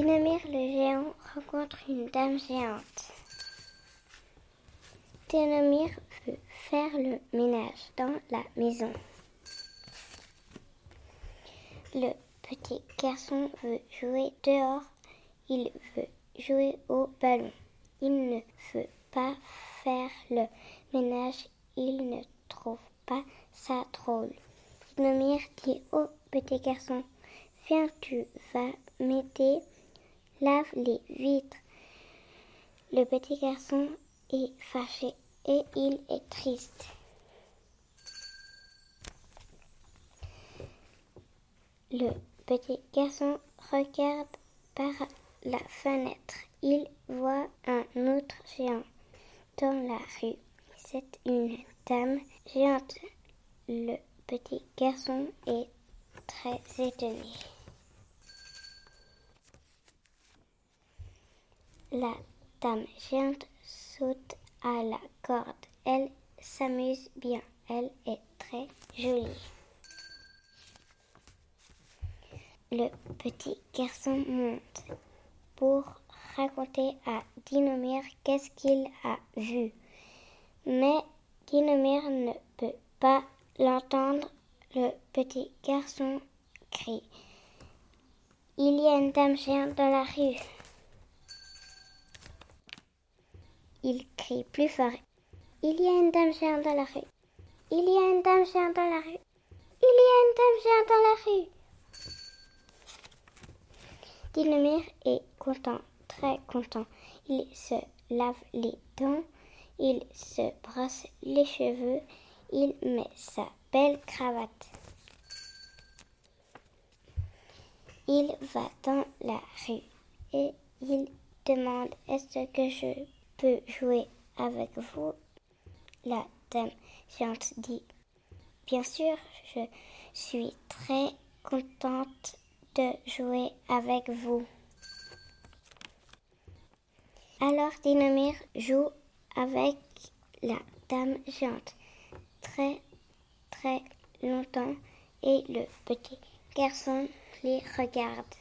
Dinomir le géant rencontre une dame géante. Dinomir veut faire le ménage dans la maison. Le petit garçon veut jouer dehors. Il veut jouer au ballon. Il ne veut pas faire le ménage. Il ne trouve pas ça drôle. Dinomir dit au petit garçon, viens, tu vas m'aider, lave les vitres. Le petit garçon est fâché et il est triste. Le petit garçon regarde par la fenêtre. Il voit un autre géant dans la rue. C'est une dame géante. Le petit garçon est très étonné. La dame géante saute à la corde. Elle s'amuse bien. Elle est très jolie. Le petit garçon monte pour raconter à Dinomir qu'est-ce qu'il a vu. Mais Dinomir ne peut pas l'entendre. Le petit garçon crie. Il y a une dame géante dans la rue. Il crie plus fort. Il y a une dame géante dans la rue. Il y a une dame géante dans la rue. Il y a une dame géante dans la rue. Dinomir est content, très content. Il se lave les dents, il se brosse les cheveux, il met sa belle cravate. Il va dans la rue et il demande Est-ce que je peux jouer avec vous La dame géante dit Bien sûr, je suis très contente de jouer avec vous. Alors Dinomir joue avec la dame géante très très longtemps et le petit garçon les regarde.